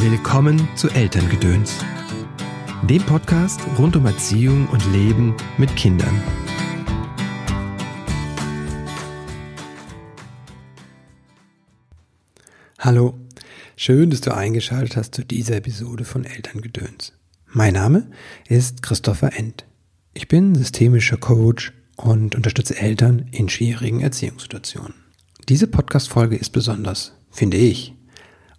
Willkommen zu Elterngedöns, dem Podcast rund um Erziehung und Leben mit Kindern. Hallo, schön, dass du eingeschaltet hast zu dieser Episode von Elterngedöns. Mein Name ist Christopher End. Ich bin systemischer Coach und unterstütze Eltern in schwierigen Erziehungssituationen. Diese Podcast-Folge ist besonders, finde ich,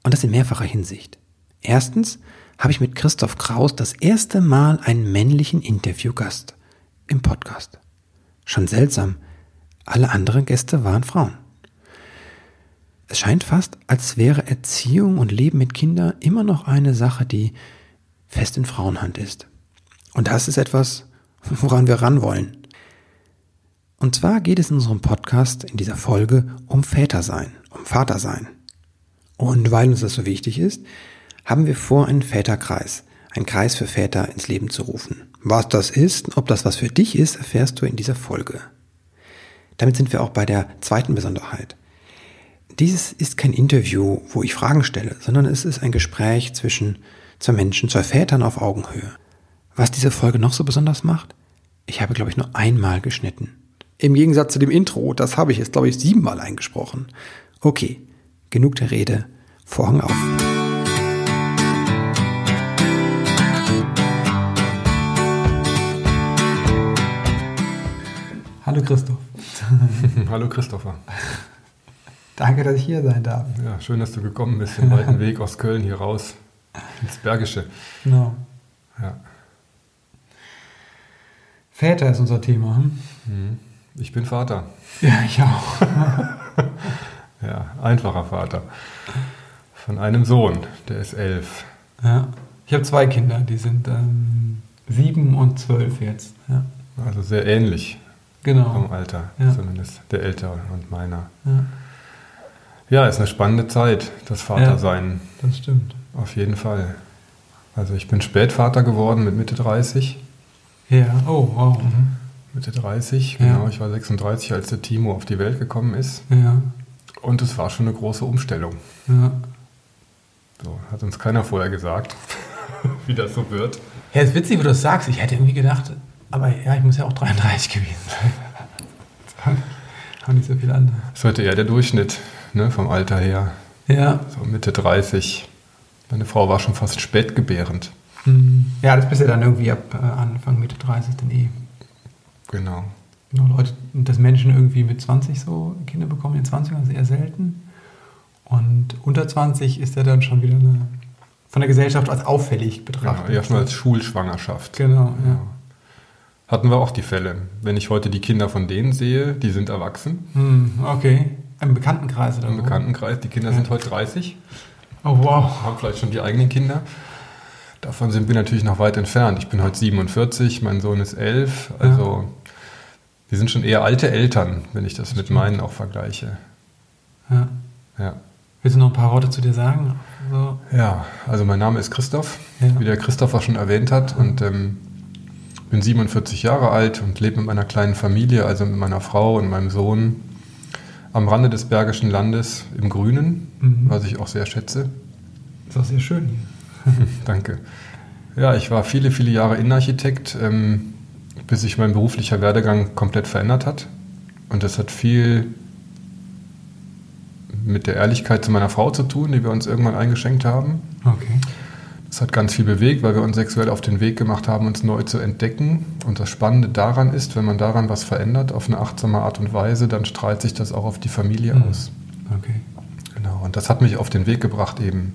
und das in mehrfacher Hinsicht. Erstens habe ich mit Christoph Kraus das erste Mal einen männlichen Interviewgast im Podcast. Schon seltsam. Alle anderen Gäste waren Frauen. Es scheint fast, als wäre Erziehung und Leben mit Kindern immer noch eine Sache, die fest in Frauenhand ist. Und das ist etwas, woran wir ran wollen. Und zwar geht es in unserem Podcast in dieser Folge um Vätersein, um Vatersein. Und weil uns das so wichtig ist, haben wir vor, einen Väterkreis, einen Kreis für Väter ins Leben zu rufen. Was das ist, ob das was für dich ist, erfährst du in dieser Folge. Damit sind wir auch bei der zweiten Besonderheit. Dieses ist kein Interview, wo ich Fragen stelle, sondern es ist ein Gespräch zwischen zwei Menschen, zwei Vätern auf Augenhöhe. Was diese Folge noch so besonders macht? Ich habe, glaube ich, nur einmal geschnitten. Im Gegensatz zu dem Intro, das habe ich jetzt, glaube ich, siebenmal eingesprochen. Okay, genug der Rede. Vorhang auf. Hallo Christoph. Hallo Christopher. Danke, dass ich hier sein darf. Ja, schön, dass du gekommen bist, den weiten Weg aus Köln hier raus ins Bergische. Genau. Ja. Väter ist unser Thema. Hm? Mhm. Ich bin Vater. Ja, ich auch. Ja, einfacher Vater. Von einem Sohn, der ist elf. Ja. Ich habe zwei Kinder, die sind ähm, sieben und zwölf jetzt. Ja. Also sehr ähnlich Genau. vom Alter, Ja. zumindest der ältere und meiner. Ja, Ja, ist eine spannende Zeit, das Vatersein, das stimmt. auf jeden Fall. Also ich bin Spätvater geworden mit Mitte 30. Ja, oh, wow. Mitte 30, Ja. genau. Ich war 36, als der Timo auf die Welt gekommen ist. Ja, Und es war schon eine große Umstellung. ja. So, hat uns keiner vorher gesagt, wie das so wird. Ja, ist witzig, wie du das sagst. Ich hätte irgendwie gedacht, aber ja, ich muss ja auch 33 gewesen sein. Haben nicht so viele andere. Das ist heute eher der Durchschnitt ne, vom Alter her. Ja. So Mitte 30. Meine Frau war schon fast spätgebärend. Hm. Ja, das bist ja dann irgendwie ab äh, Anfang, Mitte 30 dann eh. Genau. Genau, Leute, dass Menschen irgendwie mit 20 so Kinder bekommen, in den 20ern ist eher selten. Und unter 20 ist er dann schon wieder eine, von der Gesellschaft als auffällig genau. betrachtet. Eher schon als Schulschwangerschaft. Genau, ja. Ja. Hatten wir auch die Fälle. Wenn ich heute die Kinder von denen sehe, die sind erwachsen. Hm, okay. Im Bekanntenkreis oder Im wo? Bekanntenkreis, die Kinder Ja. sind heute 30, Oh, wow. haben vielleicht schon die eigenen Kinder. Davon sind wir natürlich noch weit entfernt. Ich bin heute 47, mein Sohn ist 11. Also wir sind schon eher alte Eltern, wenn ich das mit stimmt. meinen auch vergleiche. Ja. Ja. Willst du noch ein paar Worte zu dir sagen? So. Ja, also mein Name ist Christoph, Ja. wie der Christopher schon erwähnt hat. Und ähm, bin 47 Jahre alt und lebe mit meiner kleinen Familie, also mit meiner Frau und meinem Sohn, am Rande des Bergischen Landes im Grünen, Mhm. was ich auch sehr schätze. Ist auch sehr schön hier. Danke. Ja, ich war viele, viele Jahre Innenarchitekt, ähm, bis sich mein beruflicher Werdegang komplett verändert hat. Und das hat viel mit der Ehrlichkeit zu meiner Frau zu tun, die wir uns irgendwann eingeschenkt haben. Okay. Das hat ganz viel bewegt, weil wir uns sexuell auf den Weg gemacht haben, uns neu zu entdecken. Und das Spannende daran ist, wenn man daran was verändert, auf eine achtsame Art und Weise, dann strahlt sich das auch auf die Familie Mhm. aus. Okay. Genau. Und das hat mich auf den Weg gebracht, eben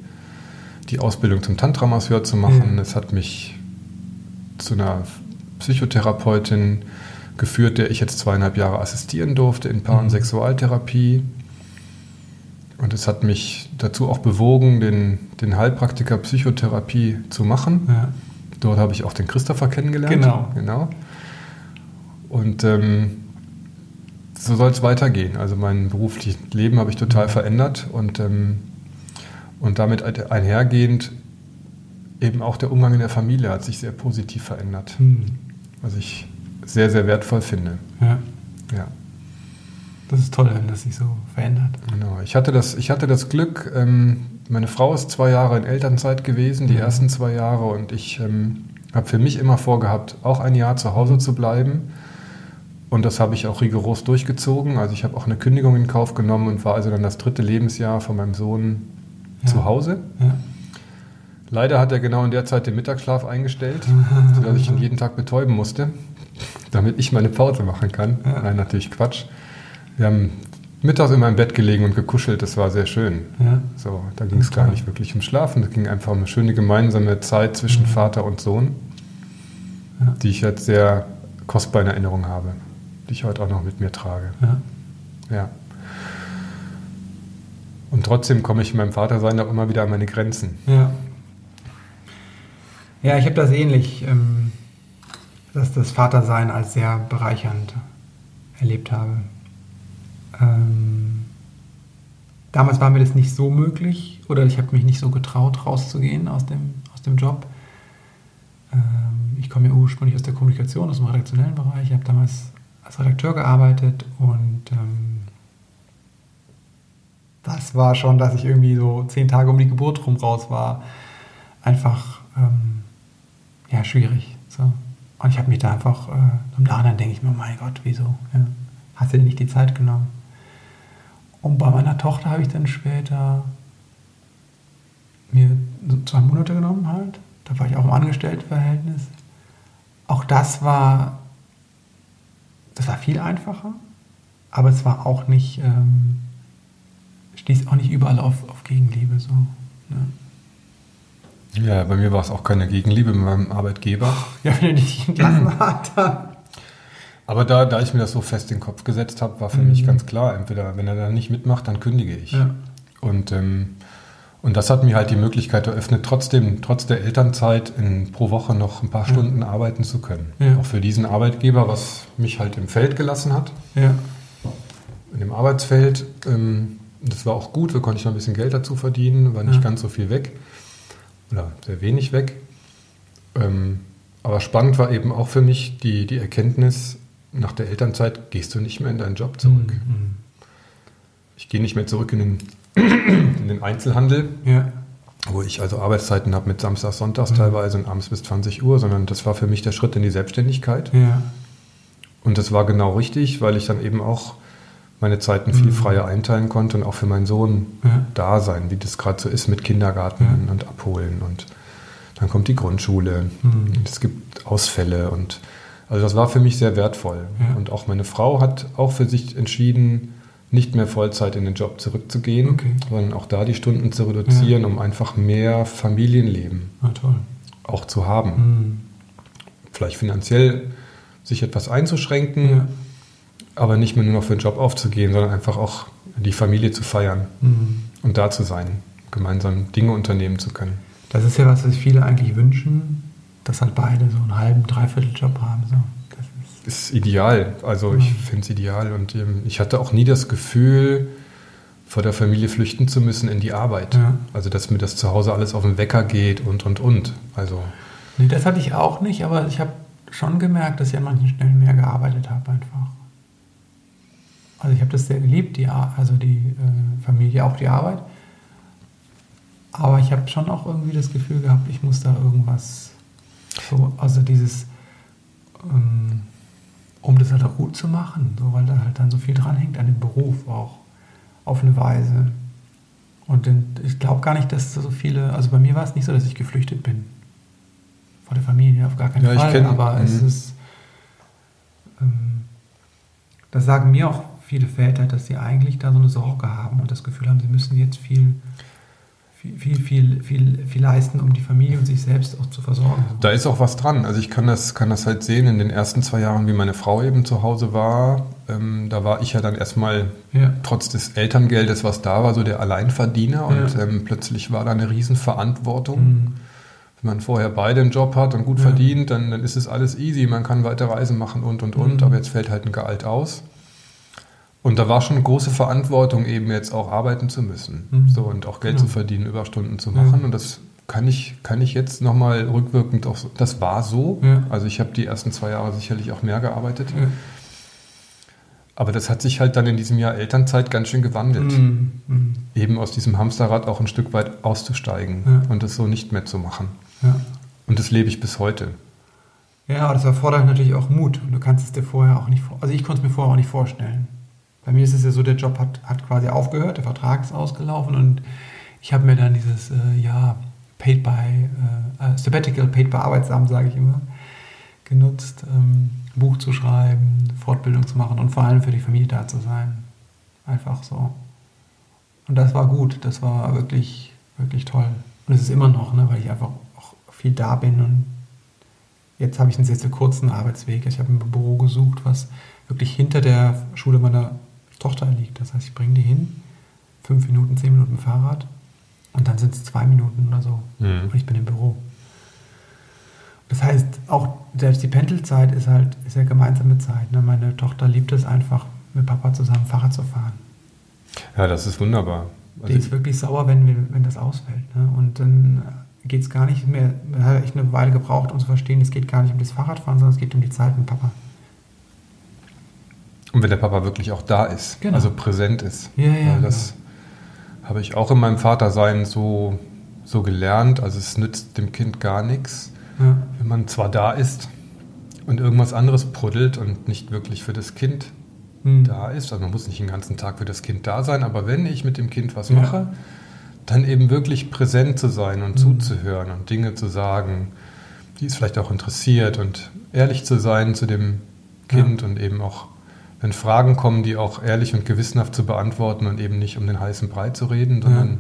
die Ausbildung zum Tantra-Masseur zu machen. Ja. Es hat mich zu einer Psychotherapeutin geführt, der ich jetzt zweieinhalb Jahre assistieren durfte in Paar- und Mhm. Sexualtherapie. Und es hat mich dazu auch bewogen, den, den Heilpraktiker Psychotherapie zu machen. Ja. Dort habe ich auch den Christopher kennengelernt. Genau. genau. Und ähm, so soll es weitergehen. Also mein berufliches Leben habe ich total verändert und, ähm, und damit einhergehend eben auch der Umgang in der Familie hat sich sehr positiv verändert. Hm. Was ich sehr, sehr wertvoll finde. Ja. Ja. Das ist toll, wenn das sich so verändert. Genau. Ich hatte das, ich hatte das Glück, ähm, meine Frau ist zwei Jahre in Elternzeit gewesen, die ersten zwei Jahre, und ich ähm, habe für mich immer vorgehabt, auch ein Jahr zu Hause zu bleiben. Und das habe ich auch rigoros durchgezogen. Also ich habe auch eine Kündigung in Kauf genommen und war also dann das dritte Lebensjahr von meinem Sohn ja. zu Hause. Ja. Leider hat er genau in der Zeit den Mittagsschlaf eingestellt, sodass ich ihn jeden Tag betäuben musste, damit ich meine Pause machen kann. Ja. Nein, natürlich Quatsch. Wir haben mittags in meinem Bett gelegen und gekuschelt, das war sehr schön. Ja. So, da ging es gar nicht wirklich ums Schlafen, es ging einfach um eine schöne gemeinsame Zeit zwischen mhm. Vater und Sohn, ja. die ich jetzt sehr kostbar in Erinnerung habe, die ich heute auch noch mit mir trage. Ja. ja. Und trotzdem komme ich in meinem Vatersein auch immer wieder an meine Grenzen. Ja. Ja, ich habe das ähnlich, ähm, dass das Vatersein als sehr bereichernd erlebt habe. Ähm, damals war mir das nicht so möglich oder ich habe mich nicht so getraut, rauszugehen aus dem, aus dem Job. Ähm, ich komme ja ursprünglich aus der Kommunikation, aus dem redaktionellen Bereich. Ich habe damals als Redakteur gearbeitet und ähm, das war schon, dass ich irgendwie so zehn Tage um die Geburt rum raus war. Einfach ähm, ja, schwierig. So. Und ich habe mich da einfach, äh, im Nachhinein denke ich mir, mein Gott, wieso? Ja. Hast du dir nicht die Zeit genommen? Und bei meiner Tochter habe ich dann später mir so zwei Monate genommen halt. Da war ich auch im Angestelltenverhältnis. Auch das war, das war viel einfacher, aber es war auch nicht, ähm, stieß auch nicht überall auf, auf Gegenliebe so. Ne? Ja, bei mir war es auch keine Gegenliebe mit meinem Arbeitgeber. Ja, wenn er dich entlassen hat. Aber da, da ich mir das so fest in den Kopf gesetzt habe, war für mhm. mich ganz klar, entweder wenn er da nicht mitmacht, dann kündige ich. Ja. Und, ähm, und das hat mir halt die Möglichkeit eröffnet, trotzdem, trotz der Elternzeit in, pro Woche noch ein paar Stunden ja. arbeiten zu können. Ja. Auch für diesen Arbeitgeber, was mich halt im Feld gelassen hat. In dem Arbeitsfeld. Ähm, das war auch gut, da konnte ich noch ein bisschen Geld dazu verdienen, war nicht ganz so viel weg oder sehr wenig weg. Ähm, aber spannend war eben auch für mich die, die Erkenntnis, nach der Elternzeit gehst du nicht mehr in deinen Job zurück. Mhm. Ich gehe nicht mehr zurück in den, in den Einzelhandel, ja. wo ich also Arbeitszeiten habe mit Samstags, Sonntags mhm. teilweise und abends bis 20 Uhr, sondern das war für mich der Schritt in die Selbstständigkeit. Ja. Und das war genau richtig, weil ich dann eben auch meine Zeiten viel mhm. freier einteilen konnte und auch für meinen Sohn ja. da sein, wie das gerade so ist mit Kindergarten ja. und Abholen. Und dann kommt die Grundschule, mhm. es gibt Ausfälle und also das war für mich sehr wertvoll. Ja. Und auch meine Frau hat auch für sich entschieden, nicht mehr Vollzeit in den Job zurückzugehen, okay. sondern auch da die Stunden zu reduzieren, um einfach mehr Familienleben ah, auch zu haben. Mhm. Vielleicht finanziell sich etwas einzuschränken aber nicht mehr nur noch für den Job aufzugehen, sondern einfach auch die Familie zu feiern mhm. und da zu sein, gemeinsam Dinge unternehmen zu können. Das ist ja was, was viele eigentlich wünschen, dass halt beide so einen halben, dreiviertel Job haben. So. Das ist, ist ideal. Also mhm. ich finde es ideal und ähm, ich hatte auch nie das Gefühl, vor der Familie flüchten zu müssen in die Arbeit. Ja. Also dass mir das zu Hause alles auf den Wecker geht und und und. Also nee, das hatte ich auch nicht, aber ich habe schon gemerkt, dass ich an manchen Stellen mehr gearbeitet habe einfach. Also ich habe das sehr geliebt, die, also die äh, Familie, auch die Arbeit. Aber ich habe schon auch irgendwie das Gefühl gehabt, ich muss da irgendwas, so, also dieses, ähm, um das halt auch gut zu machen, so, weil da halt dann so viel dranhängt an dem Beruf auch, auf eine Weise. Und ich glaube gar nicht, dass so viele, also bei mir war es nicht so, dass ich geflüchtet bin. Vor der Familie, auf gar keinen ja, Fall. Kenn, aber es mhm. ist, ähm, das sagen mir auch viele Väter, dass sie eigentlich da so eine Sorge haben und das Gefühl haben, sie müssen jetzt viel, viel, viel, viel, viel, leisten, um die Familie und sich selbst auch zu versorgen. Da ist auch was dran. Also ich kann das, kann das halt sehen in den ersten zwei Jahren, wie meine Frau eben zu Hause war. Ähm, da war ich ja dann erstmal ja. trotz des Elterngeldes, was da war, so der Alleinverdiener und ja. ähm, plötzlich war da eine Riesenverantwortung. Mhm. Wenn man vorher beide einen Job hat und gut ja. verdient, dann, dann ist es alles easy. Man kann weiter Reisen machen und, und, und. Mhm. Aber jetzt fällt halt ein Gehalt aus. Und da war schon große Verantwortung, eben jetzt auch arbeiten zu müssen. Mhm. So, und auch Geld genau. zu verdienen, Überstunden zu machen. Ja. Und das kann ich, kann ich jetzt nochmal rückwirkend auch, das war so. Ja. Also ich habe die ersten zwei Jahre sicherlich auch mehr gearbeitet. Ja. Aber das hat sich halt dann in diesem Jahr Elternzeit ganz schön gewandelt. Mhm. Mhm. Eben aus diesem Hamsterrad auch ein Stück weit auszusteigen und das so nicht mehr zu machen. Und das lebe ich bis heute. Ja, das erfordert natürlich auch Mut. Und du kannst es dir vorher auch nicht vor. Also ich konnte es mir vorher auch nicht vorstellen. Bei mir ist es ja so, der Job hat, hat quasi aufgehört, der Vertrag ist ausgelaufen und ich habe mir dann dieses äh, ja, Paid by, äh, äh, Sabbatical, Paid by Arbeitsamt, sage ich immer, genutzt, ähm, Buch zu schreiben, Fortbildung zu machen und vor allem für die Familie da zu sein. Einfach so. Und das war gut, das war wirklich, wirklich toll. Und es ist immer noch, ne, weil ich einfach auch viel da bin und Jetzt habe ich einen sehr, sehr kurzen Arbeitsweg. Ich habe ein Büro gesucht, was wirklich hinter der Schule meiner Tochter liegt. Das heißt, ich bringe die hin, fünf Minuten, zehn Minuten Fahrrad und dann sind es zwei Minuten oder so. Mhm. Und ich bin im Büro. Das heißt, auch selbst die Pendelzeit ist halt ist ja gemeinsame Zeit. Ne? Meine Tochter liebt es einfach, mit Papa zusammen Fahrrad zu fahren. Ja, das ist wunderbar. Die Also ist wirklich sauer, wenn, wenn das ausfällt. Ne? Und dann geht es gar nicht mehr, da habe ich eine Weile gebraucht, um zu verstehen, es geht gar nicht um das Fahrradfahren, sondern es geht um die Zeit mit Papa. Und wenn der Papa wirklich auch da ist, Genau. also präsent ist. Ja, ja, Weil das habe ich auch in meinem Vatersein so, so gelernt. Also es nützt dem Kind gar nichts, Ja, wenn man zwar da ist und irgendwas anderes bruddelt und nicht wirklich für das Kind Hm. da ist. Also man muss nicht den ganzen Tag für das Kind da sein, aber wenn ich mit dem Kind was Ja. mache, dann eben wirklich präsent zu sein und Mhm. zuzuhören und Dinge zu sagen, die es vielleicht auch interessiert und ehrlich zu sein zu dem Kind und eben auch, wenn Fragen kommen, die auch ehrlich und gewissenhaft zu beantworten und eben nicht um den heißen Brei zu reden, sondern Ja.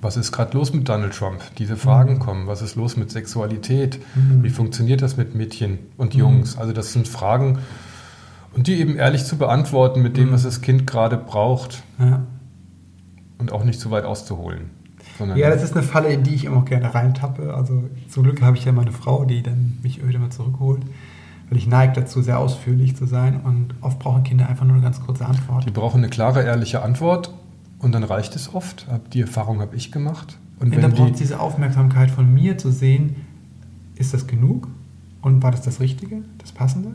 was ist gerade los mit Donald Trump? Diese Fragen Mhm. kommen. Was ist los mit Sexualität? Mhm. Wie funktioniert das mit Mädchen und Mhm. Jungs? Also das sind Fragen, und die eben ehrlich zu beantworten mit dem, Mhm. was das Kind gerade braucht ja. und auch nicht zu weit auszuholen. Ja, das ist eine Falle, in die ich immer auch gerne reintappe. Also zum Glück habe ich ja meine Frau, die dann mich öde mal zurückholt. Weil ich neige dazu, sehr ausführlich zu sein und oft brauchen Kinder einfach nur eine ganz kurze Antwort. die brauchen eine klare, ehrliche Antwort und dann reicht es oft. Hab- Die Erfahrung habe ich gemacht. Und wenn brauchen die, diese Aufmerksamkeit von mir zu sehen, ist das genug? Und war das das Richtige, das Passende?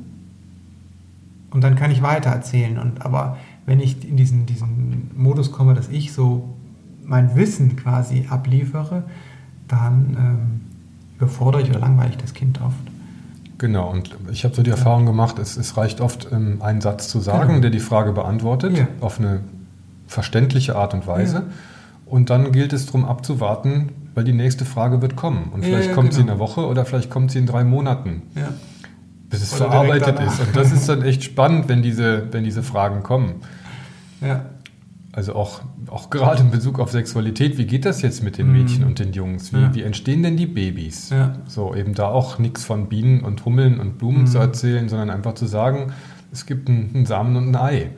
Und dann kann ich weiter erzählen. Und, aber wenn ich in diesen, diesen Modus komme, dass ich so mein Wissen quasi abliefere, dann ähm, überfordere ich oder langweile ich das Kind oft. Genau, und ich habe so die Erfahrung gemacht, es, es reicht oft, ähm, einen Satz zu sagen, Genau. der die Frage beantwortet, Ja. auf eine verständliche Art und Weise. Ja. Und dann gilt es darum abzuwarten, weil die nächste Frage wird kommen. Und vielleicht ja, kommt sie in genau. einer Woche oder vielleicht kommt sie in drei Monaten. Bis es Oder verarbeitet ist. Und das ist dann echt spannend, wenn diese, wenn diese Fragen kommen. Ja. Also auch, auch gerade in Bezug auf Sexualität, wie geht das jetzt mit den Mhm. Mädchen und den Jungs? Wie, Ja. wie entstehen denn die Babys? Ja. So, eben da auch nichts von Bienen und Hummeln und Blumen Mhm. zu erzählen, sondern einfach zu sagen, es gibt einen, einen Samen und ein Ei.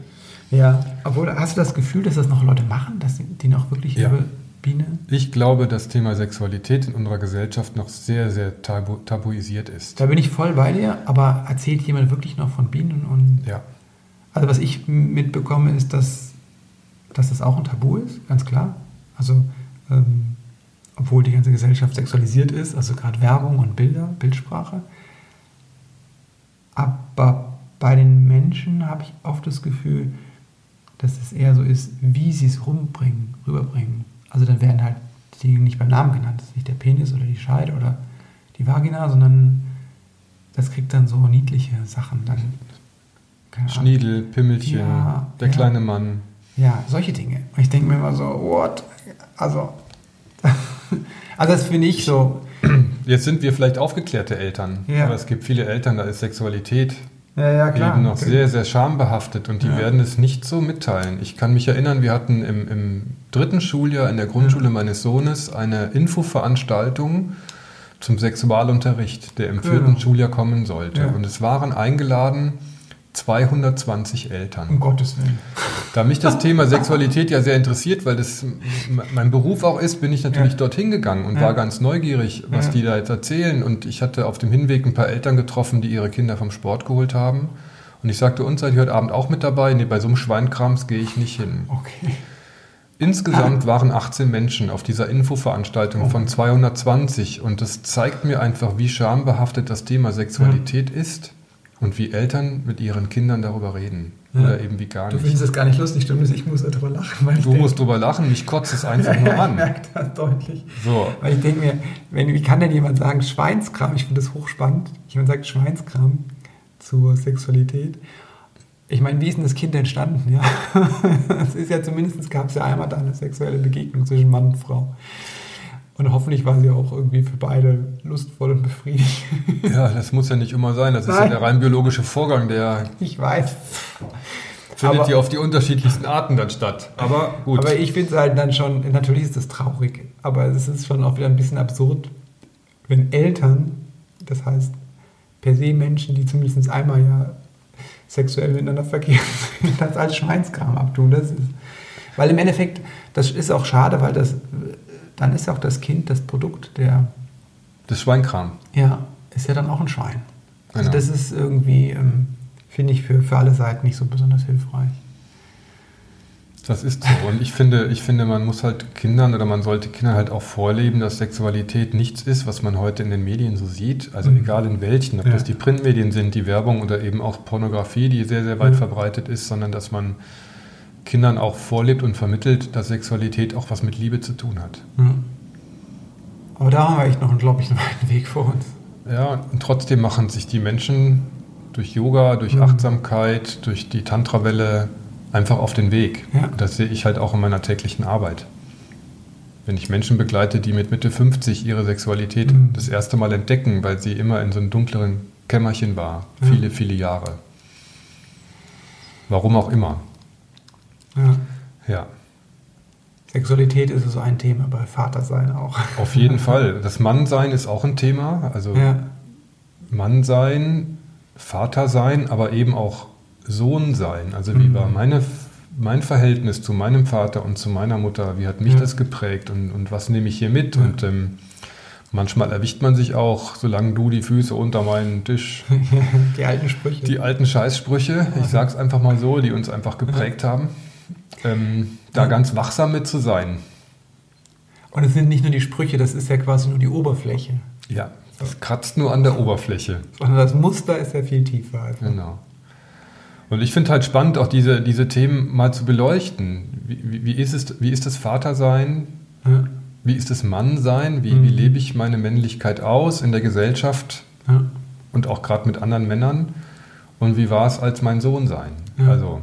ja. Obwohl, hast du das Gefühl, dass das noch Leute machen, dass die, die noch wirklich Ja. über Biene? Ich glaube, das Thema Sexualität in unserer Gesellschaft noch sehr, sehr tabu, tabuisiert ist. Da bin ich voll bei dir, aber erzählt jemand wirklich noch von Bienen und Ja. Also was ich mitbekomme, ist, dass, dass das auch ein Tabu ist, ganz klar. Also ähm, obwohl die ganze Gesellschaft sexualisiert ist, also gerade Werbung und Bilder, Bildsprache. Aber bei den Menschen habe ich oft das Gefühl, dass es eher so ist, wie sie es rumbringen, rüberbringen. Also dann werden halt die Dinge nicht beim Namen genannt. Das ist nicht der Penis oder die Scheide oder die Vagina, sondern das kriegt dann so niedliche Sachen. Dann. Schniedel, Pimmelchen, Ja, der ja. kleine Mann. Ja, solche Dinge. Und ich denke mir immer so, what? Also, also das finde ich so. Jetzt sind wir vielleicht aufgeklärte Eltern, Ja. aber es gibt viele Eltern, da ist Sexualität Ja, ja, eben noch sehr, sehr schambehaftet und die Ja. werden es nicht so mitteilen. Ich kann mich erinnern, wir hatten im, im dritten Schuljahr in der Grundschule meines Sohnes eine Infoveranstaltung zum Sexualunterricht, der im vierten Genau. Schuljahr kommen sollte. Und es waren eingeladen 220 Eltern. Um Gottes Willen. Da mich das Thema Sexualität ja sehr interessiert, weil das mein Beruf auch ist, bin ich natürlich Ja. dorthin gegangen und Ja. war ganz neugierig, was Ja. die da jetzt erzählen. Und ich hatte auf dem Hinweg ein paar Eltern getroffen, die ihre Kinder vom Sport geholt haben. Und ich sagte, uns seid ihr heute Abend auch mit dabei? Nee, bei so einem Schweinkrams gehe ich nicht hin. Okay. Insgesamt waren 18 Menschen auf dieser Infoveranstaltung Oh. von 220 und das zeigt mir einfach, wie schambehaftet das Thema Sexualität ist und wie Eltern mit ihren Kindern darüber reden. ja. oder eben wie gar nicht. Du findest das gar nicht lustig, stimmt Ich muss darüber lachen. du denke, musst darüber lachen, mich kotzt es einfach nur an. ich merke das deutlich. So. Weil ich denke mir, wenn, wie kann denn jemand sagen Schweinskram? Ich finde das hochspannend. Jemand sagt Schweinskram zur Sexualität. Ich meine, wie ist denn das Kind entstanden? Ja, es ist ja zumindest gab es ja einmal da eine sexuelle Begegnung zwischen Mann und Frau. Und hoffentlich war sie auch irgendwie für beide lustvoll und befriedigend. Ja, das muss ja nicht immer sein. Das Nein. ist ja der rein biologische Vorgang, der. Ich weiß. Findet ja auf die unterschiedlichsten Arten dann statt. Aber gut. Aber ich finde es halt dann schon, natürlich ist das traurig, aber es ist schon auch wieder ein bisschen absurd, wenn Eltern, das heißt per se Menschen, die zumindest einmal ja sexuell miteinander verkehren, das als Schweinskram abtun. Das ist, weil im Endeffekt, das ist auch schade, weil das dann ist ja auch das Kind das Produkt der. Das Schweinkram. Ja, ist ja dann auch ein Schwein. Also genau. das ist irgendwie, ähm, finde ich, für, für alle Seiten nicht so besonders hilfreich. Das ist so. Und ich finde, ich finde, man muss halt Kindern oder man sollte Kindern halt auch vorleben, dass Sexualität nichts ist, was man heute in den Medien so sieht. Also mhm. egal in welchen, ob ja. das die Printmedien sind, die Werbung oder eben auch Pornografie, die sehr, sehr weit mhm. verbreitet ist, sondern dass man Kindern auch vorlebt und vermittelt, dass Sexualität auch was mit Liebe zu tun hat. Mhm. Aber da haben wir echt noch, glaube ich, einen weiten Weg vor uns. Ja, und trotzdem machen sich die Menschen durch Yoga, durch mhm. Achtsamkeit, durch die Tantra-Welle einfach auf den Weg. Ja. Das sehe ich halt auch in meiner täglichen Arbeit. Wenn ich Menschen begleite, die mit Mitte 50 ihre Sexualität mhm. das erste Mal entdecken, weil sie immer in so einem dunkleren Kämmerchen war, viele, viele Jahre. Warum auch immer. Ja. ja. Sexualität ist so ein Thema, bei Vatersein auch. Auf jeden Fall. Das Mannsein ist auch ein Thema. Also ja. Mannsein, Vatersein, aber eben auch Sohn sein. Also wie mhm. war meine, mein Verhältnis zu meinem Vater und zu meiner Mutter? Wie hat mich ja. das geprägt und, und was nehme ich hier mit? Ja. Und ähm, manchmal erwischt man sich auch, solange du die Füße unter meinen Tisch. die alten Sprüche. Die alten Scheißsprüche, ich sag's einfach mal so, die uns einfach geprägt haben ähm, da ganz wachsam mit zu sein. Und es sind nicht nur die Sprüche, das ist ja quasi nur die Oberfläche. Ja, das kratzt nur an der Oberfläche. Sondern das Muster ist ja viel tiefer. Also. Genau. Und ich finde halt spannend, auch diese, diese Themen mal zu beleuchten. Wie, wie, ist, es, wie ist das Vatersein? Ja. Wie ist das Mannsein? Wie, mhm. wie lebe ich meine Männlichkeit aus in der Gesellschaft ja. und auch gerade mit anderen Männern? Und wie war es als mein Sohn sein? Ja. Also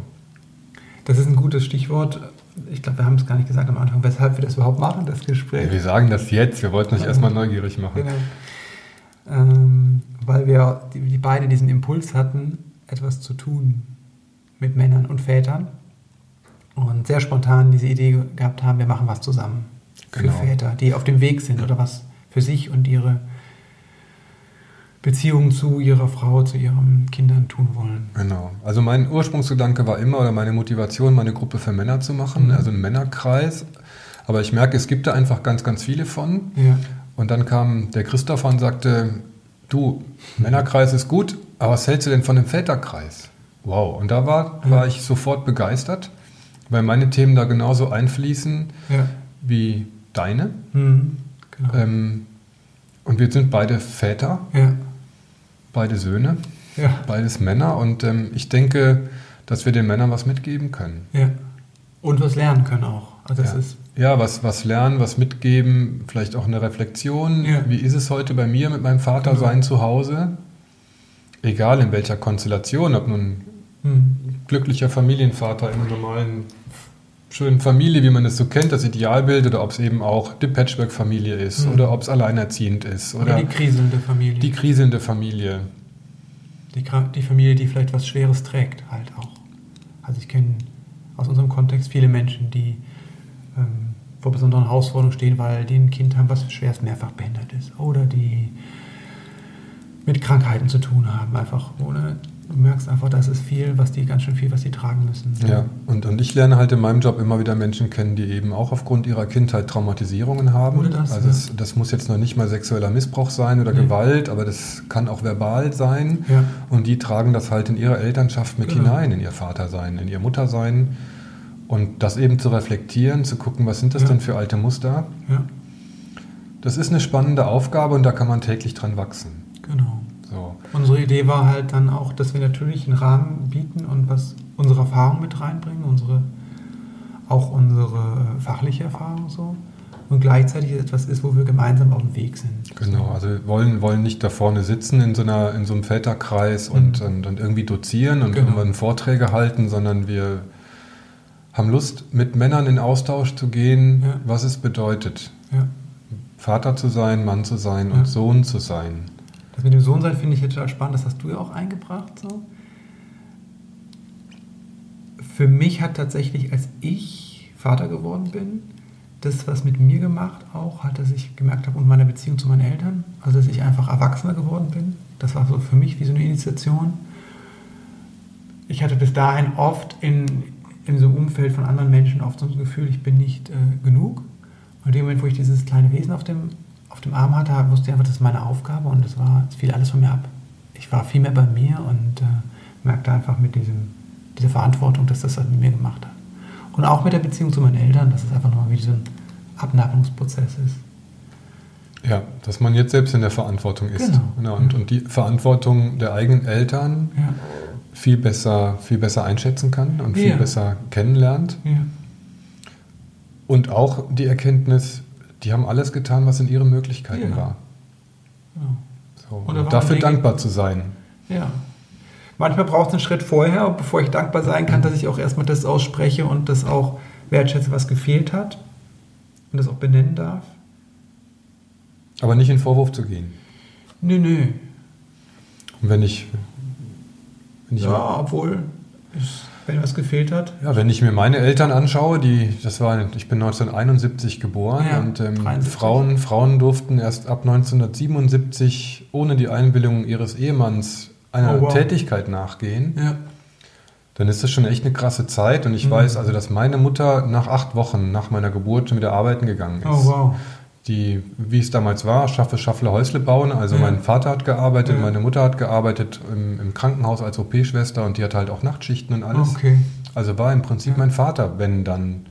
das ist ein gutes Stichwort. Ich glaube, wir haben es gar nicht gesagt am Anfang, weshalb wir das überhaupt machen, das Gespräch. wir sagen das jetzt, wir wollten euch erstmal neugierig machen. Genau. Ähm, weil wir die, die beide diesen Impuls hatten, etwas zu tun mit Männern und Vätern. Und sehr spontan diese Idee gehabt haben, wir machen was zusammen für genau. Väter, die auf dem Weg sind oder was für sich und ihre Beziehung zu ihrer Frau, zu ihren Kindern tun wollen. Genau. Also mein Ursprungsgedanke war immer, oder meine Motivation, meine Gruppe für Männer zu machen, mhm. also einen Männerkreis. Aber ich merke, es gibt da einfach ganz, ganz viele von. Ja. Und dann kam der Christopher und sagte, du, Männerkreis ist gut, aber was hältst du denn von dem Väterkreis? Wow. Und da war, war ich sofort begeistert, weil meine Themen da genauso einfließen ja. wie deine. Mhm. Genau. Ähm, und wir sind beide Väter. Ja beide Söhne, ja. beides Männer. Und ähm, ich denke, dass wir den Männern was mitgeben können. Ja. Und was lernen können auch. Also ja. ja, was, was lernen, was mitgeben, vielleicht auch eine Reflexion. Ja. Wie ist es heute bei mir mit meinem Vater genau. sein zu Hause? Egal in welcher Konstellation, ob nun hm. glücklicher Familienvater in einer normalen, schönen Familie, wie man es so kennt, das Idealbild, oder ob es eben auch die Patchwork-Familie ist, hm. oder ob es alleinerziehend ist. Oder, oder die kriselnde Familie. Die kriselnde Familie. Die, die Familie, die vielleicht was Schweres trägt, halt auch. Also ich kenne aus unserem Kontext viele Menschen, die ähm, vor besonderen Herausforderungen stehen, weil die ein Kind haben, was schwerst mehrfach behindert ist. Oder die mit Krankheiten zu tun haben, einfach ohne du merkst einfach, das ist viel, was die ganz schön viel, was die tragen müssen. Ja, und, und ich lerne halt in meinem Job immer wieder Menschen kennen, die eben auch aufgrund ihrer Kindheit Traumatisierungen haben. Oder das, also ja. das, das, muss jetzt noch nicht mal sexueller Missbrauch sein oder nee. Gewalt, aber das kann auch verbal sein. Ja. Und die tragen das halt in ihre Elternschaft mit genau. hinein, in ihr Vatersein, in ihr Muttersein. Und das eben zu reflektieren, zu gucken, was sind das ja. denn für alte Muster. Ja. Das ist eine spannende Aufgabe und da kann man täglich dran wachsen. Genau. Unsere Idee war halt dann auch, dass wir natürlich einen Rahmen bieten und was unsere Erfahrung mit reinbringen, unsere, auch unsere fachliche Erfahrung so. Und gleichzeitig etwas ist, wo wir gemeinsam auf dem Weg sind. Genau, also wir wollen, wollen nicht da vorne sitzen in so, einer, in so einem Väterkreis und, mhm. und, und irgendwie dozieren und genau. irgendwann Vorträge halten, sondern wir haben Lust, mit Männern in Austausch zu gehen, ja. was es bedeutet, ja. Vater zu sein, Mann zu sein ja. und Sohn zu sein. Das mit dem Sohn sein finde ich total spannend, das hast du ja auch eingebracht. So. Für mich hat tatsächlich, als ich Vater geworden bin, das was mit mir gemacht auch, hat, dass ich gemerkt habe und meine Beziehung zu meinen Eltern, also dass ich einfach erwachsener geworden bin. Das war so für mich wie so eine Initiation. Ich hatte bis dahin oft in, in so einem Umfeld von anderen Menschen oft so ein Gefühl, ich bin nicht äh, genug. Und in dem Moment, wo ich dieses kleine Wesen auf dem, auf dem Arm hatte, wusste ich einfach, das ist meine Aufgabe und es war, es fiel alles von mir ab. Ich war viel mehr bei mir und äh, merkte einfach mit diesem, dieser Verantwortung, dass das was mit mir gemacht hat. Und auch mit der Beziehung zu meinen Eltern, dass es einfach nochmal wie so ein Abnabelungsprozess ist. Ja, dass man jetzt selbst in der Verantwortung ist. Genau. genau. Und, und die Verantwortung der eigenen Eltern ja viel besser, viel besser einschätzen kann und viel ja. besser kennenlernt. Ja. Und auch die Erkenntnis, die haben alles getan, was in ihren Möglichkeiten ja. war. So, und dafür Dinge, dankbar zu sein. Ja. Manchmal braucht es einen Schritt vorher, bevor ich dankbar sein kann, dass ich auch erstmal das ausspreche und das auch wertschätze, was gefehlt hat und das auch benennen darf. Aber nicht in Vorwurf zu gehen. Nö, nö. Und wenn ich ja, obwohl, wenn was gefehlt hat. Ja, wenn ich mir meine Eltern anschaue, die, das war, ich bin 1971 geboren ja, und ähm, Frauen, Frauen durften erst ab 1977 ohne die Einwilligung ihres Ehemanns einer oh, wow. Tätigkeit nachgehen. Ja. Dann ist das schon echt eine krasse Zeit und ich mhm. weiß also, dass meine Mutter nach acht Wochen nach meiner Geburt schon wieder arbeiten gegangen ist. Oh, wow die, wie es damals war, Schaffe, Schaffle, Häusle bauen. Also ja. mein Vater hat gearbeitet, ja. meine Mutter hat gearbeitet im, im Krankenhaus als OP-Schwester und die hat halt auch Nachtschichten und alles. Okay. Also war im Prinzip ja. mein Vater, wenn dann.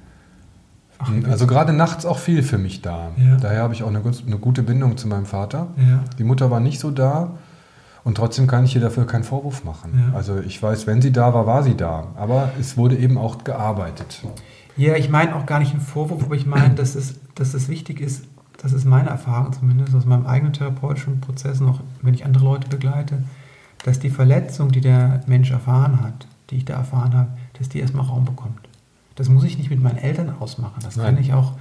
Ach, also gerade nachts auch viel für mich da. Daher habe ich auch eine, eine, gute Bindung zu meinem Vater. Die Mutter war nicht so da. Und trotzdem kann ich ihr dafür keinen Vorwurf machen. Also ich weiß, wenn sie da war, war sie da. Aber es wurde eben auch gearbeitet. Ja, ich meine auch gar nicht einen Vorwurf, aber ich meine, dass es, dass es wichtig ist, das ist meine Erfahrung zumindest aus meinem eigenen therapeutischen Prozess, noch wenn ich andere Leute begleite, dass die Verletzung, die der Mensch erfahren hat, die ich da erfahren habe, dass die erstmal Raum bekommt. Das muss ich nicht mit meinen Eltern ausmachen. Das Nein. kann ich auch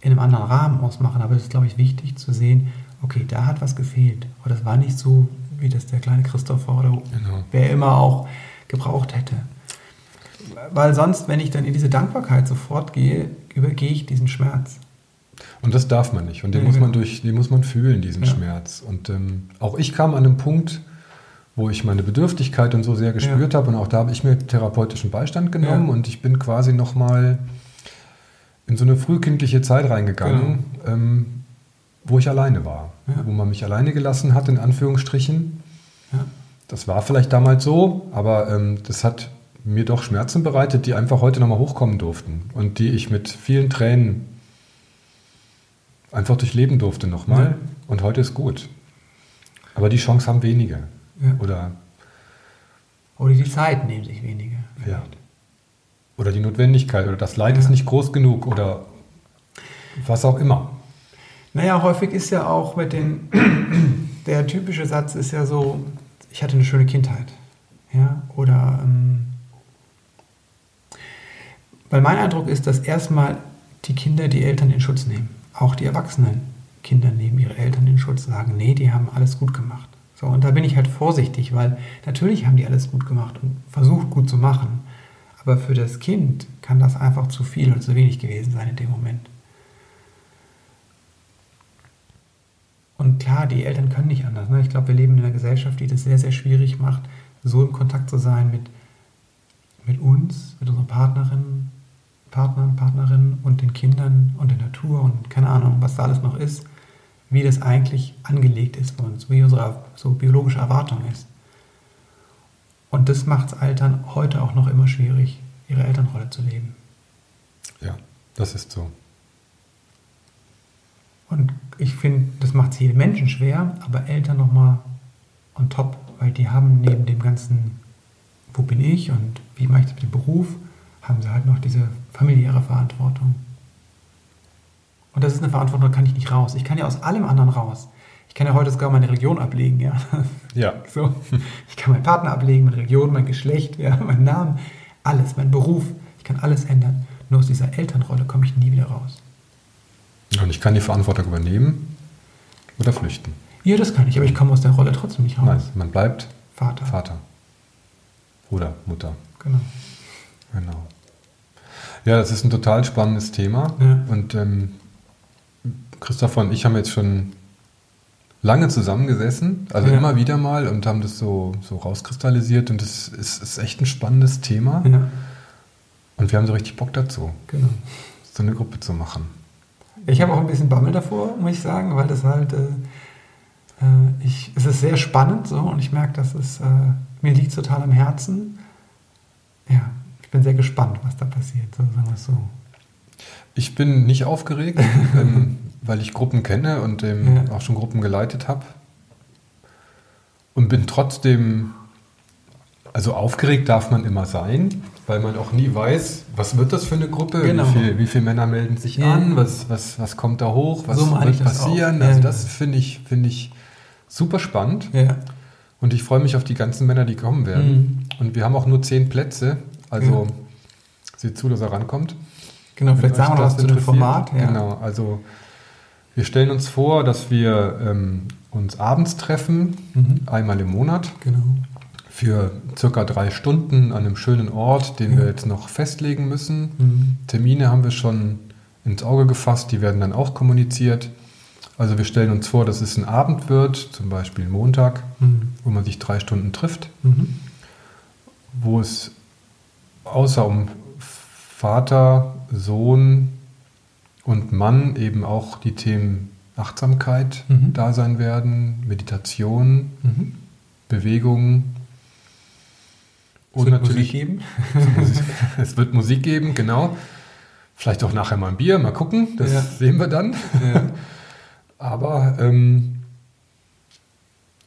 in einem anderen Rahmen ausmachen. Aber es ist, glaube ich, wichtig zu sehen, okay, da hat was gefehlt. Oder das war nicht so, wie das der kleine Christopher oder genau. wer immer auch gebraucht hätte. Weil sonst, wenn ich dann in diese Dankbarkeit sofort gehe, übergehe ich diesen Schmerz. Und das darf man nicht. Und den, ja, muss, man genau. durch, den muss man fühlen, diesen ja. Schmerz. Und ähm, auch ich kam an einen Punkt, wo ich meine Bedürftigkeit und so sehr gespürt ja. habe. Und auch da habe ich mir therapeutischen Beistand genommen und ich bin quasi nochmal in so eine frühkindliche Zeit reingegangen, genau. ähm, wo ich alleine war. Wo man mich alleine gelassen hat, in Anführungsstrichen. Das war vielleicht damals so, aber ähm, das hat mir doch Schmerzen bereitet, die einfach heute nochmal hochkommen durften und die ich mit vielen Tränen einfach durchleben durfte nochmal. Ja. Und heute ist gut. Aber die Chance haben wenige. Ja. Oder, oder die Zeit nehmen sich wenige. Ja. Oder die Notwendigkeit. Oder das Leid ja. ist nicht groß genug. Oder was auch immer. Naja, häufig ist ja auch mit den, der typische Satz ist ja so, ich hatte eine schöne Kindheit. Ja, oder, ähm, weil mein Eindruck ist, dass erstmal die Kinder die Eltern in Schutz nehmen auch die erwachsenen Kinder nehmen ihre Eltern in Schutz, sagen, nee, die haben alles gut gemacht. So, und da bin ich halt vorsichtig, weil natürlich haben die alles gut gemacht und versucht gut zu machen. Aber für das Kind kann das einfach zu viel oder zu wenig gewesen sein in dem Moment. Und klar, die Eltern können nicht anders. Ne? Ich glaube, wir leben in einer Gesellschaft, die das sehr, sehr schwierig macht, so im Kontakt zu sein mit, mit uns, mit unseren Partnerinnen, Partnern, Partnerinnen und den Kindern und der Natur und keine Ahnung, was da alles noch ist, wie das eigentlich angelegt ist bei uns, wie unsere so biologische Erwartung ist. Und das macht es Eltern heute auch noch immer schwierig, ihre Elternrolle zu leben. Ja, das ist so. Und ich finde, das macht es jedem Menschen schwer, aber Eltern nochmal on top, weil die haben neben dem ganzen wo bin ich und wie mache ich das mit dem Beruf, haben sie halt noch diese familiäre Verantwortung. Und das ist eine Verantwortung, da kann ich nicht raus. Ich kann ja aus allem anderen raus. Ich kann ja heute sogar meine Religion ablegen, ja. Ja. So. Ich kann meinen Partner ablegen, meine Religion, mein Geschlecht, ja, meinen Namen, alles, mein Beruf. Ich kann alles ändern. Nur aus dieser Elternrolle komme ich nie wieder raus. Und ich kann die Verantwortung übernehmen oder flüchten. Ja, das kann ich, aber ich komme aus der Rolle trotzdem nicht raus. Nein, man bleibt Vater. Vater. Oder Mutter. Genau. Genau. Ja, das ist ein total spannendes Thema. Ja. Und ähm, Christopher und ich haben jetzt schon lange zusammengesessen, also Ja. immer wieder mal und haben das so, so rauskristallisiert und das ist, ist echt ein spannendes Thema. Ja, Und wir haben so richtig Bock dazu, genau. so eine Gruppe zu machen. Ich habe auch ein bisschen Bammel davor, muss ich sagen, weil das halt, äh, äh, ich, es ist sehr spannend so und ich merke, dass es äh, mir liegt total am Herzen. Ja, ich bin sehr gespannt, was da passiert, so sagen wir es so. Ich bin nicht aufgeregt, ähm, weil ich Gruppen kenne und ähm, Ja. auch schon Gruppen geleitet habe. Und bin trotzdem, also aufgeregt darf man immer sein, weil man auch nie weiß, was wird das für eine Gruppe, Genau. wie, viel, wie viele Männer melden sich Ja. an, was, was, was kommt da hoch, was So wird das passieren. Ja, Also das finde ich, finde ich super spannend Ja, und ich freue mich auf die ganzen Männer, die kommen werden. Und wir haben auch nur zehn Plätze, also Ja. seht zu, dass er rankommt. genau, vielleicht sagen wir noch was das zu dem. Format. Ja. Genau, also wir stellen uns vor, dass wir ähm, uns abends treffen, Mhm. einmal im Monat, Genau. für circa drei Stunden an einem schönen Ort, den Ja. wir jetzt noch festlegen müssen. Mhm. Termine haben wir schon ins Auge gefasst, die werden dann auch kommuniziert. Also wir stellen uns vor, dass es ein Abend wird, zum Beispiel Montag, Mhm. wo man sich drei Stunden trifft, Mhm. wo es außer um Vater, Sohn und Mann eben auch die Themen Achtsamkeit Mhm. da sein werden, Meditation, Mhm. Bewegung Es wird Musik geben. es wird Musik geben, genau. Vielleicht auch nachher mal ein Bier, mal gucken, das Ja. sehen wir dann. Ja. Aber ähm,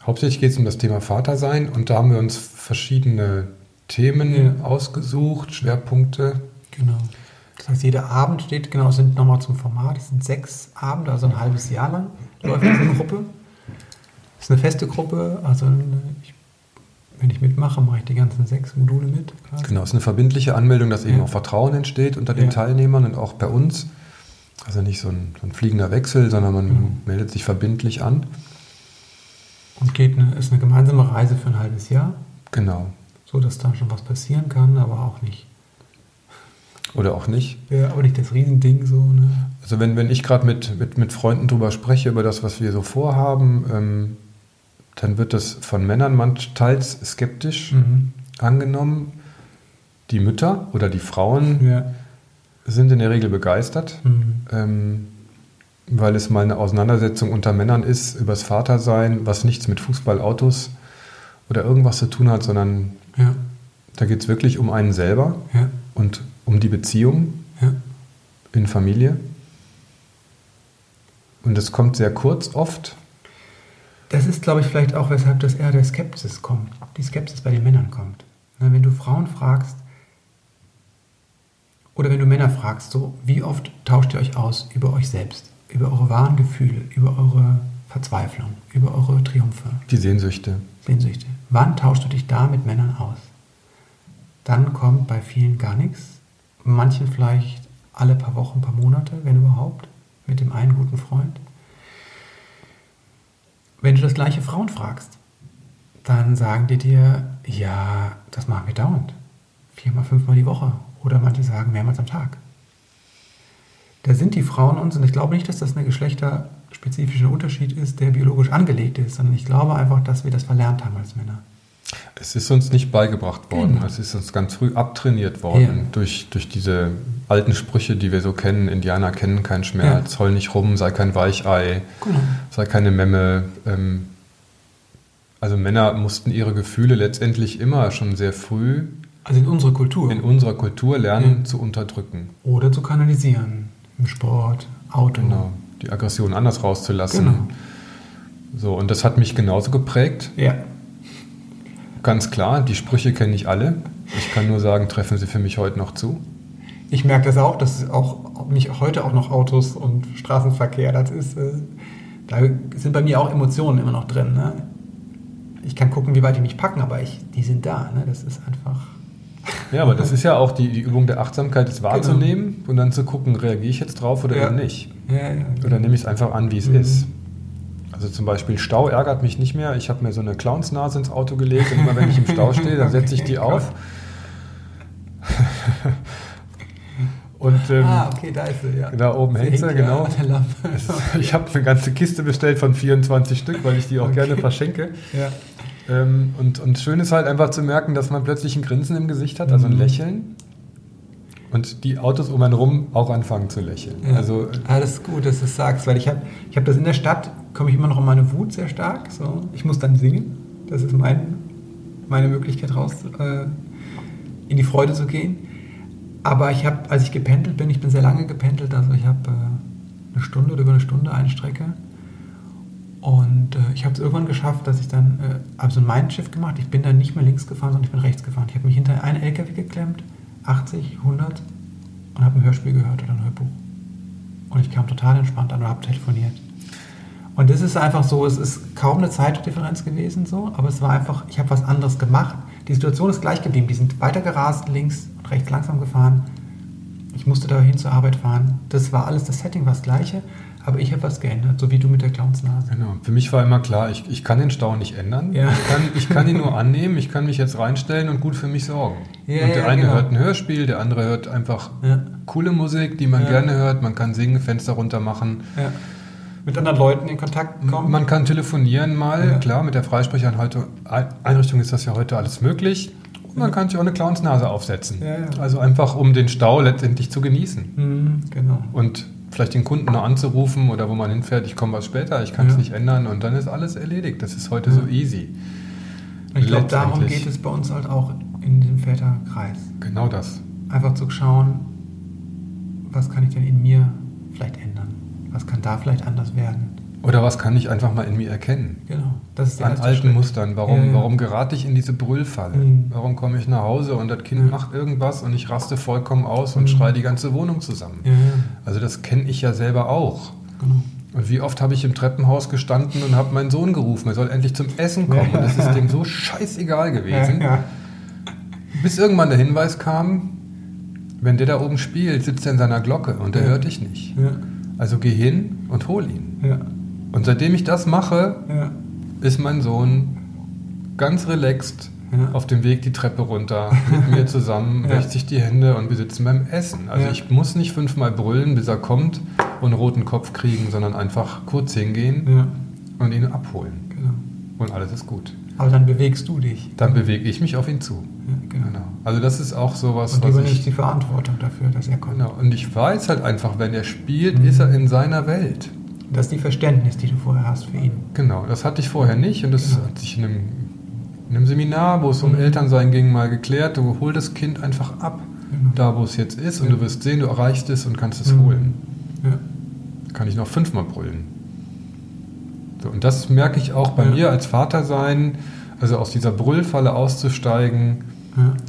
hauptsächlich geht es um das Thema Vatersein und da haben wir uns verschiedene Themen Ja. ausgesucht, Schwerpunkte. Genau. Das heißt, jeder Abend steht, genau, es sind nochmal zum Format, es sind sechs Abende, also ein halbes Jahr lang läuft diese Gruppe. Das ist eine feste Gruppe, also ich, wenn ich mitmache, mache ich die ganzen sechs Module mit. quasi. Genau, es ist eine verbindliche Anmeldung, dass eben Ja. auch Vertrauen entsteht unter den Ja. Teilnehmern und auch bei uns. Also nicht so ein, so ein fliegender Wechsel, sondern man Mhm. meldet sich verbindlich an. Und geht eine, ist eine gemeinsame Reise für ein halbes Jahr, Genau. So dass da schon was passieren kann, aber auch nicht. Oder auch nicht. Ja, aber nicht das Riesending so, ne? Also wenn, wenn ich gerade mit, mit, mit Freunden drüber spreche, über das, was wir so vorhaben, ähm, dann wird das von Männern manchmal skeptisch Mhm. angenommen. Die Mütter oder die Frauen Ja. sind in der Regel begeistert, Mhm. ähm, weil es mal eine Auseinandersetzung unter Männern ist, übers Vatersein, was nichts mit Fußball, Autos oder irgendwas zu tun hat, sondern Ja. da geht es wirklich um einen selber Ja. und um die Beziehung Ja. in Familie. Und es kommt sehr kurz oft. Das ist, glaube ich, vielleicht auch, weshalb das eher der Skepsis kommt, die Skepsis bei den Männern kommt. Ne, Wenn du Frauen fragst, oder wenn du Männer fragst, so, wie oft tauscht ihr euch aus über euch selbst, über eure wahren Gefühle, über eure Verzweiflung, über eure Triumphe, Die Sehnsüchte. Sehnsüchte? Wann tauschst du dich da mit Männern aus? Dann kommt bei vielen gar nichts, manchen vielleicht alle paar Wochen, paar Monate, wenn überhaupt, mit dem einen guten Freund. Wenn du das gleiche Frauen fragst, dann sagen die dir, ja, das machen wir dauernd. Viermal, fünfmal die Woche. Oder manche sagen mehrmals am Tag. Da sind die Frauen uns, und ich glaube nicht, dass das ein geschlechterspezifischer Unterschied ist, der biologisch angelegt ist, sondern ich glaube einfach, dass wir das verlernt haben als Männer. Es ist uns nicht beigebracht worden. Genau. Es ist uns ganz früh abtrainiert worden Ja. durch, durch diese alten Sprüche, die wir so kennen. Indianer kennen keinen Schmerz, heul nicht rum, sei kein Weichei, Genau. sei keine Memme. Ähm, also Männer mussten ihre Gefühle letztendlich immer schon sehr früh Also in unserer Kultur. in unserer Kultur lernen Ja. zu unterdrücken. Oder zu kanalisieren. Im Sport, Auto. Genau. Die Aggression anders rauszulassen. Genau. So, und das hat mich genauso geprägt. Ja. ganz klar, die Sprüche kenne ich alle. Ich kann nur sagen, treffen sie für mich heute noch zu. Ich merke das auch, dass auch mich heute auch noch Autos und Straßenverkehr, das ist, äh, da sind bei mir auch Emotionen immer noch drin. Ne? Ich kann gucken, wie weit die mich packen, aber ich, die sind da. Ne? Das ist einfach. Ja, aber das ist ja auch die, die Übung der Achtsamkeit, das wahrzunehmen genau. und dann zu gucken, reagiere ich jetzt drauf oder ja. eben nicht. Ja, ja, genau. Oder nehme ich es einfach an, wie es mhm. ist. Also zum Beispiel Stau ärgert mich nicht mehr. Ich habe mir so eine Clownsnase ins Auto gelegt und immer wenn ich im Stau stehe, dann setze ich die auf. Und, ähm, ah, okay, da ist sie, ja. Da oben hängt sie, genau. Ich habe eine ganze Kiste bestellt von 24 Stück, weil ich die auch okay. gerne verschenke. Ja. Ähm, und, und schön ist halt einfach zu merken, dass man plötzlich ein Grinsen im Gesicht hat, also ein mhm. Lächeln. Und die Autos um einen rum auch anfangen zu lächeln. Ja. Also, das ist gut, dass du das sagst, weil ich habe ich hab das in der Stadt, komme ich immer noch in meine Wut sehr stark. So. Ich muss dann singen. Das ist mein, meine Möglichkeit raus, äh, in die Freude zu gehen. Aber ich habe, als ich gependelt bin, ich bin sehr lange gependelt, also ich habe äh, eine Stunde oder über eine Stunde eine Strecke. Und äh, ich habe es irgendwann geschafft, dass ich dann, äh, also mein Schiff gemacht, ich bin dann nicht mehr links gefahren, sondern ich bin rechts gefahren. Ich habe mich hinter einen LKW geklemmt, 80, 100 und habe ein Hörspiel gehört oder ein Hörbuch. Und ich kam total entspannt an und habe telefoniert. Und das ist einfach so, es ist kaum eine Zeitdifferenz gewesen, so, aber es war einfach, ich habe was anderes gemacht. Die Situation ist gleich geblieben. Die sind weiter gerast, links und rechts langsam gefahren. Ich musste dahin zur Arbeit fahren. Das war alles, das Setting war das gleiche, aber ich habe was geändert, so wie du mit der Clownsnase. Genau. Für mich war immer klar, ich, ich kann den Stau nicht ändern. Ja. Ich, kann, ich kann ihn nur annehmen, ich kann mich jetzt reinstellen und gut für mich sorgen. Ja, und der ja, eine genau. hört ein Hörspiel, der andere hört einfach coole Musik, die man gerne hört. Man kann singen, Fenster runter machen. Mit anderen Leuten in Kontakt kommen? Man kann telefonieren mal, klar, mit der Freisprecheinrichtung ist das ja heute alles möglich. Und man kann sich auch eine Clownsnase aufsetzen. Also einfach, um den Stau letztendlich zu genießen. Mhm, genau. Und vielleicht den Kunden noch anzurufen oder wo man hinfährt, ich komme was später, ich kann es ja. nicht ändern und dann ist alles erledigt. Das ist heute ja. so easy. Ich glaube, darum geht es bei uns halt auch in diesem Väterkreis. Genau das. Einfach zu schauen, was kann ich denn in mir vielleicht ändern? Was kann da vielleicht anders werden? Oder was kann ich einfach mal in mir erkennen? Genau. Das ist der An alten Schritt. Mustern. Warum, ja, ja. warum gerate ich in diese Brüllfalle? Mhm. Warum komme ich nach Hause und das Kind ja. macht irgendwas und ich raste vollkommen aus und mhm. schreie die ganze Wohnung zusammen? Also das kenne ich ja selber auch. Genau. Und wie oft habe ich im Treppenhaus gestanden und habe meinen Sohn gerufen, er soll endlich zum Essen kommen. Und das ist dem so scheißegal gewesen. Bis irgendwann der Hinweis kam, wenn der da oben spielt, sitzt er in seiner Glocke und der hört dich nicht. Also geh hin und hol ihn. Und seitdem ich das mache, ja. ist mein Sohn ganz relaxed ja. auf dem Weg die Treppe runter mit mir zusammen, wäscht sich die Hände und wir sitzen beim Essen. Also ich muss nicht fünfmal brüllen, bis er kommt und einen roten Kopf kriegen, sondern einfach kurz hingehen und ihn abholen. Genau. Und alles ist gut. Aber dann bewegst du dich. Dann bewege ich mich auf ihn zu. Genau. genau. Also das ist auch sowas, und was ich... die Verantwortung dafür, dass er kommt. Genau. Und ich weiß halt einfach, wenn er spielt, mhm. ist er in seiner Welt. Das ist die Verständnis, die du vorher hast für ihn. Genau, das hatte ich vorher nicht und das genau. hat sich in einem, in einem, Seminar, wo es um mhm. Elternsein ging, mal geklärt. Du hol das Kind einfach ab, genau. da wo es jetzt ist und ja. du wirst sehen, du erreichst es und kannst es mhm. holen. Ja. Kann ich noch fünfmal brüllen. So, und das merke ich auch bei ja. mir als Vater sein, also aus dieser Brüllfalle auszusteigen,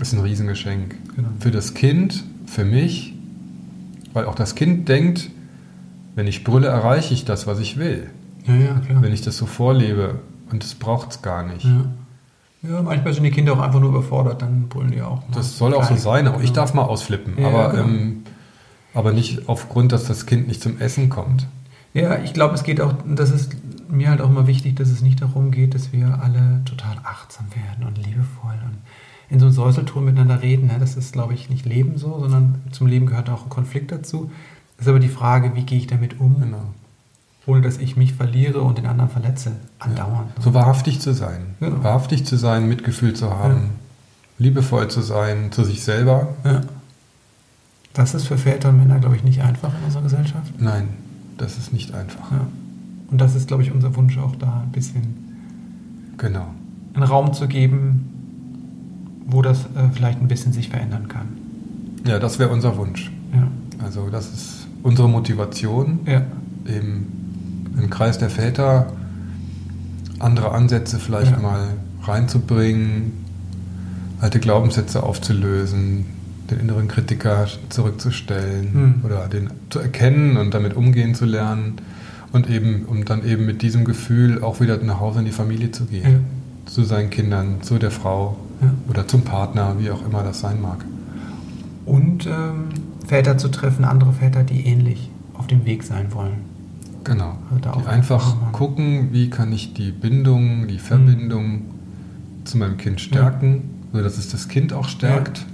ist ein Riesengeschenk. Genau. Für das Kind, für mich, weil auch das Kind denkt, wenn ich brülle, erreiche ich das, was ich will. Ja, ja, klar. Wenn ich das so vorlebe und das braucht es gar nicht. Ja. ja. manchmal sind die Kinder auch einfach nur überfordert, dann brüllen die auch. Das soll auch so sein. Auch ich darf mal ausflippen, ja, aber, genau. ähm, aber nicht aufgrund, dass das Kind nicht zum Essen kommt. Ja, ich glaube, es geht auch, das ist mir halt auch immer wichtig, dass es nicht darum geht, dass wir alle total achtsam werden und liebevoll und in so einem Säuselton miteinander reden. Ne? Das ist, glaube ich, nicht Leben so, sondern zum Leben gehört auch ein Konflikt dazu. Das ist aber die Frage, wie gehe ich damit um, genau. ohne dass ich mich verliere und den anderen verletze, andauernd. Ja. So wahrhaftig zu sein. Genau. Wahrhaftig zu sein, Mitgefühl zu haben, ja. liebevoll zu sein zu sich selber. Ja. Das ist für Väter und Männer, glaube ich, nicht einfach in unserer Gesellschaft. Nein, das ist nicht einfach. Ja. Und das ist, glaube ich, unser Wunsch auch da, ein bisschen genau. einen Raum zu geben, wo das äh, vielleicht ein bisschen sich verändern kann. Ja, das wäre unser Wunsch. Ja. Also das ist unsere Motivation, ja. eben im Kreis der Väter andere Ansätze vielleicht ja. mal reinzubringen, alte Glaubenssätze aufzulösen, den inneren Kritiker zurückzustellen Hm. oder den zu erkennen und damit umgehen zu lernen und eben, um dann eben mit diesem Gefühl auch wieder nach Hause in die Familie zu gehen. Ja. Zu seinen Kindern, zu der Frau Ja. oder zum Partner, wie auch immer das sein mag. Und ähm, Väter zu treffen, andere Väter, die ähnlich auf dem Weg sein wollen. Genau. Also die einfach gucken, wie kann ich die Bindung, die Verbindung zu meinem Kind stärken, sodass es das Kind auch stärkt,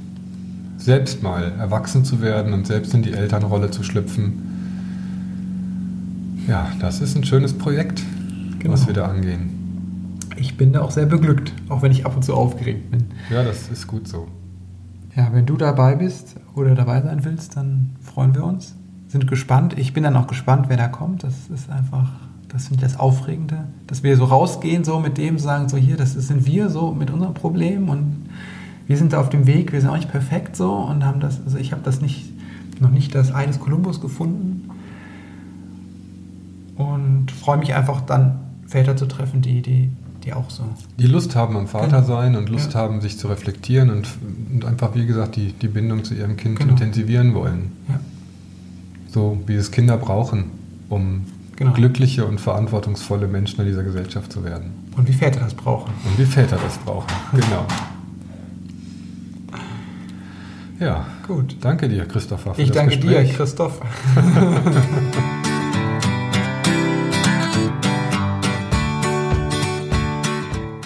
selbst mal erwachsen zu werden und selbst in die Elternrolle zu schlüpfen. Ja, das ist ein schönes Projekt, Genau. was wir da angehen. Ich bin da auch sehr beglückt, auch wenn ich ab und zu aufgeregt bin. Ja, das ist gut so. Ja, wenn du dabei bist oder dabei sein willst, dann freuen wir uns. Sind gespannt. Ich bin dann auch gespannt, wer da kommt. Das ist einfach, das finde ich das Aufregende, dass wir so rausgehen, so mit dem sagen, so hier, das sind wir so mit unserem Problem und wir sind da auf dem Weg, wir sind auch nicht perfekt so und haben das, also ich habe das nicht, noch nicht das Ei des Kolumbus gefunden und freue mich einfach dann Väter zu treffen, die, die, die auch so. Die Lust haben am Vater Genau. sein und Lust Ja. haben, sich zu reflektieren und, und einfach, wie gesagt, die, die Bindung zu ihrem Kind Genau. intensivieren wollen. Ja. So wie es Kinder brauchen, um Genau. glückliche und verantwortungsvolle Menschen in dieser Gesellschaft zu werden. Und wie Väter das brauchen. Und wie Väter das brauchen. Genau. Ja, Gut. danke dir, Christopher, für Ich danke dir, Gespräch. Christoph.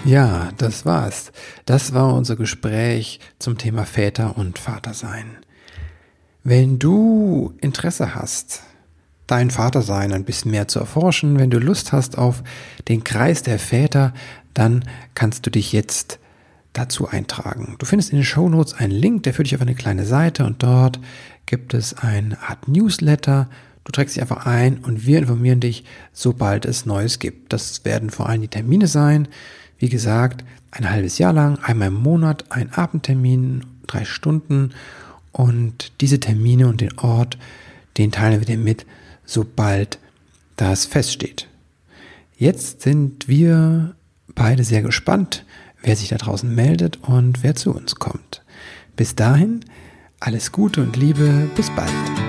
Ja, das war's. Das war unser Gespräch zum Thema Väter und Vatersein. Wenn du Interesse hast, dein Vatersein ein bisschen mehr zu erforschen, wenn du Lust hast auf den Kreis der Väter, dann kannst du dich jetzt dazu eintragen. Du findest in den Shownotes einen Link, der führt dich auf eine kleine Seite und dort gibt es eine Art Newsletter. Du trägst dich einfach ein und wir informieren dich, sobald es Neues gibt. Das werden vor allem die Termine sein. Wie gesagt, ein halbes Jahr lang, einmal im Monat, ein Abendtermin, drei Stunden und diese Termine und den Ort, den teilen wir dir mit, sobald das feststeht. Jetzt sind wir beide sehr gespannt, wer sich da draußen meldet und wer zu uns kommt. Bis dahin, alles Gute und Liebe, bis bald.